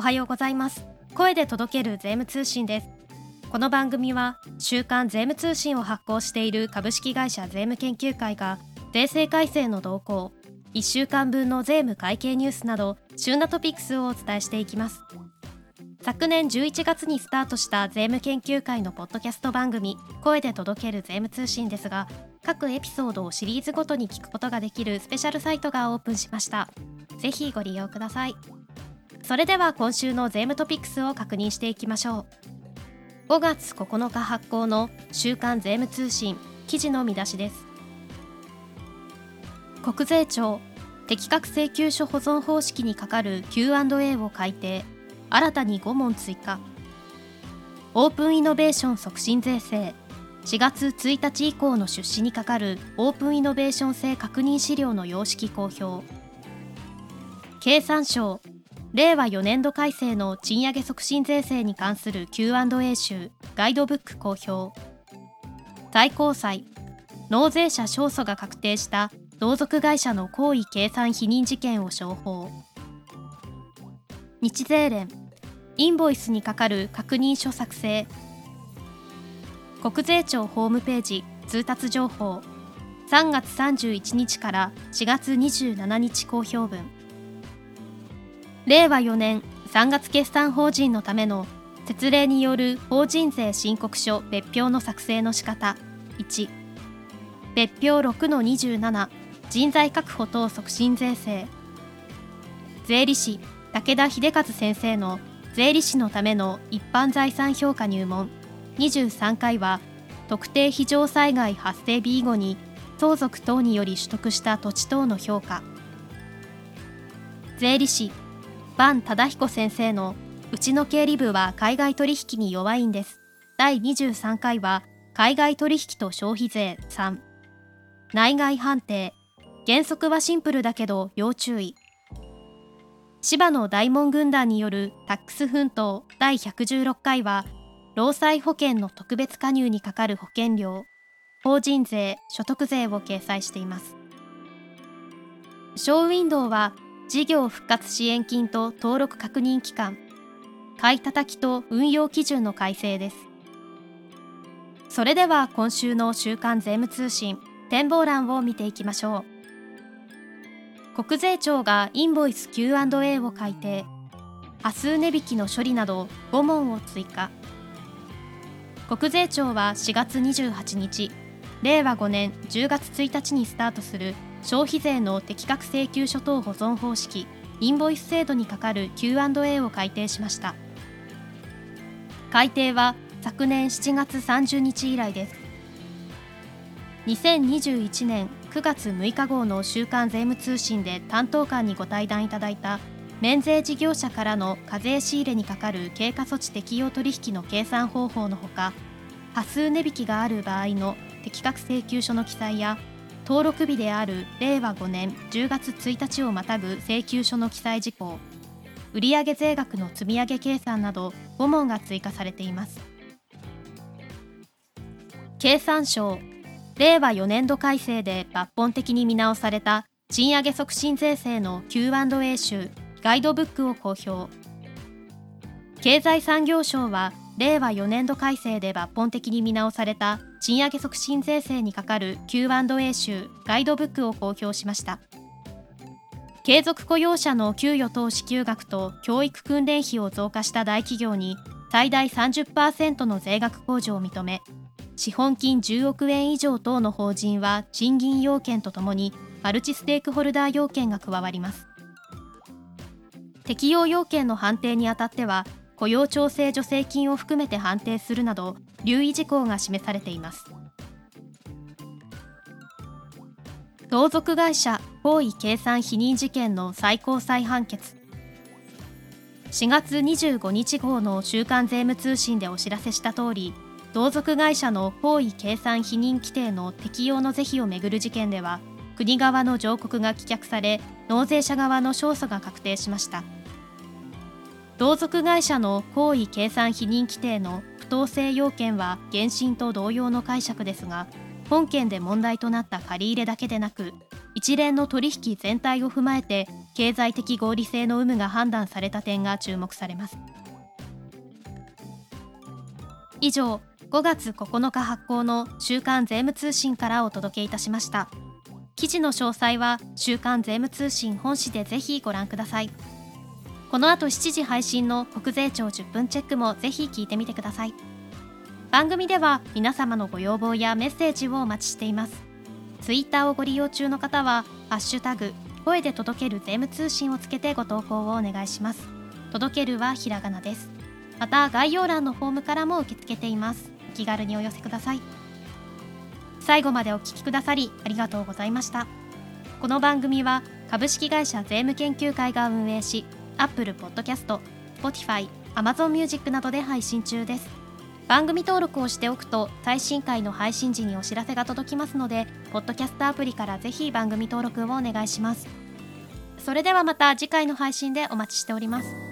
おはようございます。声で届ける税務通信です。この番組は週刊税務通信を発行している株式会社税務研究会が税制改正の動向1週間分の税務会計ニュースなど旬なトピックスをお伝えしていきます。昨年11月にスタートした税務研究会のポッドキャスト番組声で届ける税務通信ですが各エピソードをシリーズごとに聞くことができるスペシャルサイトがオープンしました。ぜひご利用ください。それでは今週の税務トピックスを確認していきましょう。5月9日発行の週刊税務通信記事の見出しです。国税庁適格請求書保存方式に係る Q&A を改定。新たに5問追加。オープンイノベーション促進税制。4月1日以降の出資に係るオープンイノベーション性確認資料の様式公表。経産省令和4年度改正の賃上げ促進税制に関する Q&A 集ガイドブック公表。最高裁納税者勝訴が確定した同族会社の行為計算否認事件を商法日税連インボイスにかかる確認書作成。国税庁ホームページ通達情報。3月31日から4月27日公表分令和4年3月決算法人のための設例による法人税申告書別表の作成の仕方。1別表6-27人材確保等促進税制。税理士武田秀和先生の税理士のための一般財産評価入門。23回は特定非常災害発生日以後に相続等により取得した土地等の評価。税理士坂忠彦先生のうちの経理部は海外取引に弱いんです。第23回は海外取引と消費税3内外判定。原則はシンプルだけど要注意。芝の大門軍団によるタックス奮闘。第116回は労災保険の特別加入にかかる保険料。法人税所得税を掲載しています。ショーウィンドウは事業復活支援金と登録確認期間買い叩きと運用基準の改正です。それでは今週の週刊税務通信展望欄を見ていきましょう。国税庁がインボイス Q&A を改定。波数値引きの処理など5問を追加。国税庁は4月28日令和5年10月1日にスタートする消費税の適格請求書等保存方式インボイス制度に係る Q&A を改定しました。改定は昨年7月30日以来です。2021年9月6日号の週刊税務通信で担当官にご対談いただいた免税事業者からの課税仕入れにかかる経過措置適用取引の計算方法のほか波数値引きがある場合の適格請求書の記載や登録日である令和5年10月1日をまたぐ請求書の記載事項。売上税額の積み上げ計算など5問が追加されています。経産省令和4年度改正で抜本的に見直された賃上げ促進税制の Q&A 集ガイドブックを公表。経済産業省は令和4年度改正で抜本的に見直された賃上げ促進税制に係る Q&A 集ガイドブックを公表しました。継続雇用者の給与等支給額と教育訓練費を増加した大企業に最大30%の税額控除を認め資本金10億円以上等の法人は賃金要件とともにマルチステークホルダー要件が加わります。適用要件の判定にあたっては雇用調整助成金を含めて判定するなど留意事項が示されています。同族会社行為計算否認事件の最高裁判決。4月25日号の週刊税務通信でお知らせした通り同族会社の行為計算否認規定の適用の是非をめぐる事件では国側の上告が棄却され納税者側の勝訴が確定しました。同族会社の行為計算否認規定の不当性要件は原審と同様の解釈ですが本件で問題となった借り入れだけでなく一連の取引全体を踏まえて経済的合理性の有無が判断された点が注目されます。以上5月9日発行の週刊税務通信からお届けいたしました。記事の詳細は週刊税務通信本誌でぜひご覧ください。この後7時配信の国税庁10分チェックもぜひ聞いてみてください。番組では皆様のご要望やメッセージをお待ちしています。ツイッターをご利用中の方はハッシュタグ声で届ける税務通信をつけてご投稿をお願いします。届けるはひらがなです。また概要欄のフォームからも受け付けています。お気軽にお寄せください。最後までお聞きくださりありがとうございました。この番組は株式会社税務研究会が運営し Apple Podcast、Spotify、Amazon Music などで配信中です。番組登録をしておくと最新回の配信時にお知らせが届きますのでポッドキャストアプリからぜひ番組登録をお願いします。それではまた次回の配信でお待ちしております。